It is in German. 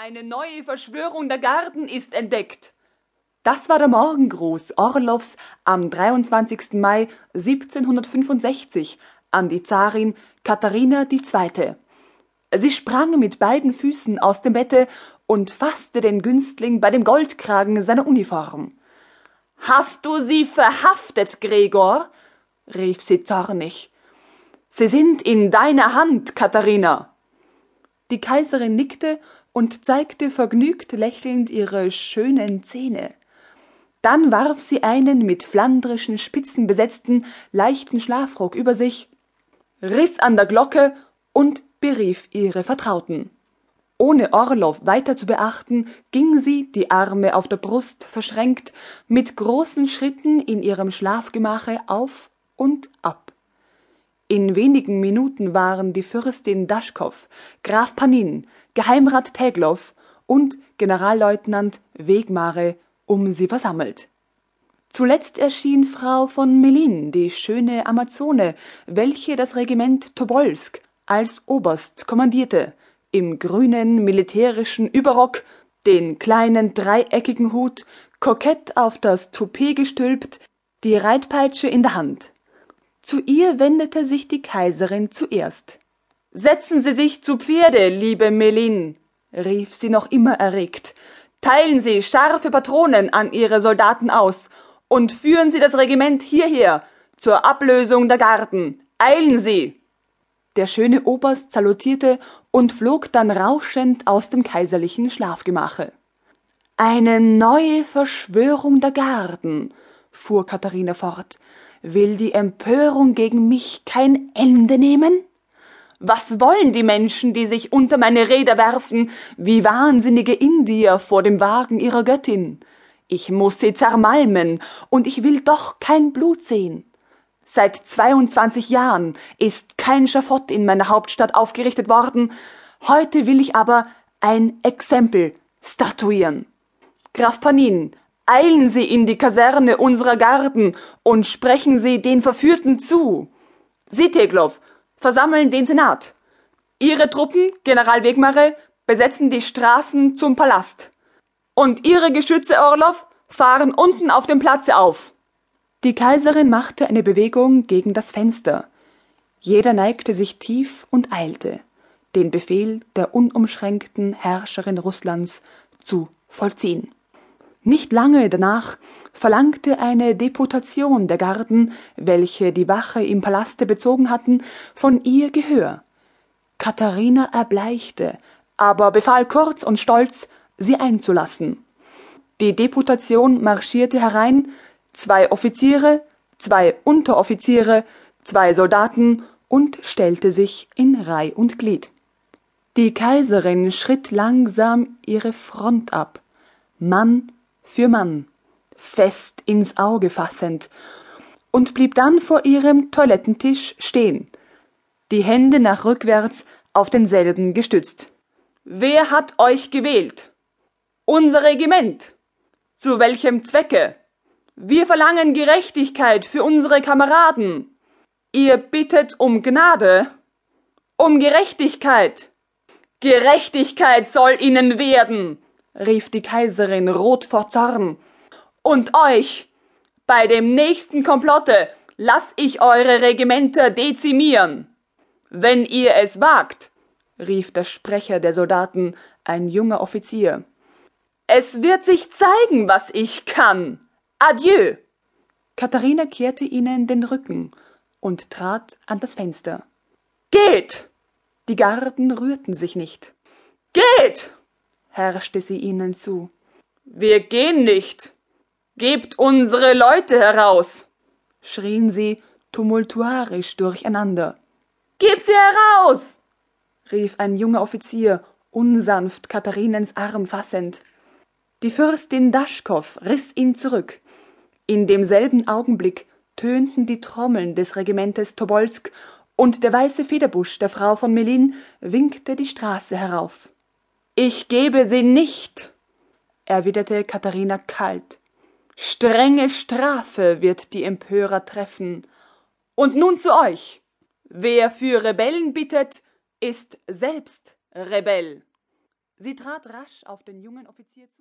Eine neue Verschwörung der Garden ist entdeckt. Das war der Morgengruß Orlows am 23. Mai 1765 an die Zarin Katharina II. Sie sprang mit beiden Füßen aus dem Bette und fasste den Günstling bei dem Goldkragen seiner Uniform. Hast du sie verhaftet, Gregor? rief sie zornig. Sie sind in deiner Hand, Katharina. Die Kaiserin nickte und zeigte vergnügt lächelnd ihre schönen Zähne. Dann warf sie einen mit flandrischen Spitzen besetzten, leichten Schlafrock über sich, riß an der Glocke und berief ihre Vertrauten. Ohne Orlow weiter zu beachten, ging sie, die Arme auf der Brust verschränkt, mit großen Schritten in ihrem Schlafgemache auf und ab. In wenigen Minuten waren die Fürstin Daschkow, Graf Panin, Geheimrat Teglow und Generalleutnant Wegmare um sie versammelt. Zuletzt erschien Frau von Melin, die schöne Amazone, welche das Regiment Tobolsk als Oberst kommandierte, im grünen militärischen Überrock, den kleinen dreieckigen Hut, kokett auf das Toupet gestülpt, die Reitpeitsche in der Hand. Zu ihr wendete sich die Kaiserin zuerst. Setzen Sie sich zu Pferde, liebe Melin, rief sie noch immer erregt. Teilen Sie scharfe Patronen an Ihre Soldaten aus und führen Sie das Regiment hierher zur Ablösung der Garden. Eilen Sie! Der schöne Oberst salutierte und flog dann rauschend aus dem kaiserlichen Schlafgemache. Eine neue Verschwörung der Garden, fuhr Katharina fort. Will die Empörung gegen mich kein Ende nehmen? Was wollen die Menschen, die sich unter meine Räder werfen, wie wahnsinnige Indier vor dem Wagen ihrer Göttin? Ich muss sie zermalmen, und ich will doch kein Blut sehen. Seit 22 Jahren ist kein Schafott in meiner Hauptstadt aufgerichtet worden. Heute will ich aber ein Exempel statuieren. Graf Panin, eilen Sie in die Kaserne unserer Garden und sprechen Sie den Verführten zu. Sie, Teglow, versammeln den Senat. Ihre Truppen, General Wegmare, besetzen die Straßen zum Palast. Und Ihre Geschütze, Orlow, fahren unten auf dem Platze auf. Die Kaiserin machte eine Bewegung gegen das Fenster. Jeder neigte sich tief und eilte, den Befehl der unumschränkten Herrscherin Russlands zu vollziehen. Nicht lange danach verlangte eine Deputation der Garden, welche die Wache im Palaste bezogen hatten, von ihr Gehör. Katharina erbleichte, aber befahl kurz und stolz, sie einzulassen. Die Deputation marschierte herein, zwei Offiziere, zwei Unteroffiziere, zwei Soldaten und stellte sich in Reih und Glied. Die Kaiserin schritt langsam ihre Front ab, Mann für Mann, fest ins Auge fassend, und blieb dann vor ihrem Toilettentisch stehen, die Hände nach rückwärts auf denselben gestützt. Wer hat euch gewählt? Unser Regiment. Zu welchem Zwecke? Wir verlangen Gerechtigkeit für unsere Kameraden. Ihr bittet um Gnade. Um Gerechtigkeit. Gerechtigkeit soll ihnen werden, rief die Kaiserin rot vor Zorn. Und euch. Bei dem nächsten Komplotte lass ich eure Regimenter dezimieren. Wenn ihr es wagt, rief der Sprecher der Soldaten, ein junger Offizier. Es wird sich zeigen, was ich kann. Adieu! Katharina kehrte ihnen den Rücken und trat an das Fenster. Geht! Die Garden rührten sich nicht. Geht! Herrschte sie ihnen zu. Wir gehen nicht. Gebt unsere Leute heraus! schrien sie tumultuarisch durcheinander. Gib sie heraus! rief ein junger Offizier, unsanft Katharinens Arm fassend. Die Fürstin Daschkow riß ihn zurück. In demselben Augenblick tönten die Trommeln des Regimentes Tobolsk und der weiße Federbusch der Frau von Melin winkte die Straße herauf. Ich gebe sie nicht, erwiderte Katharina kalt. Strenge Strafe wird die Empörer treffen. Und nun zu euch. Wer für Rebellen bittet, ist selbst Rebell. Sie trat rasch auf den jungen Offizier zu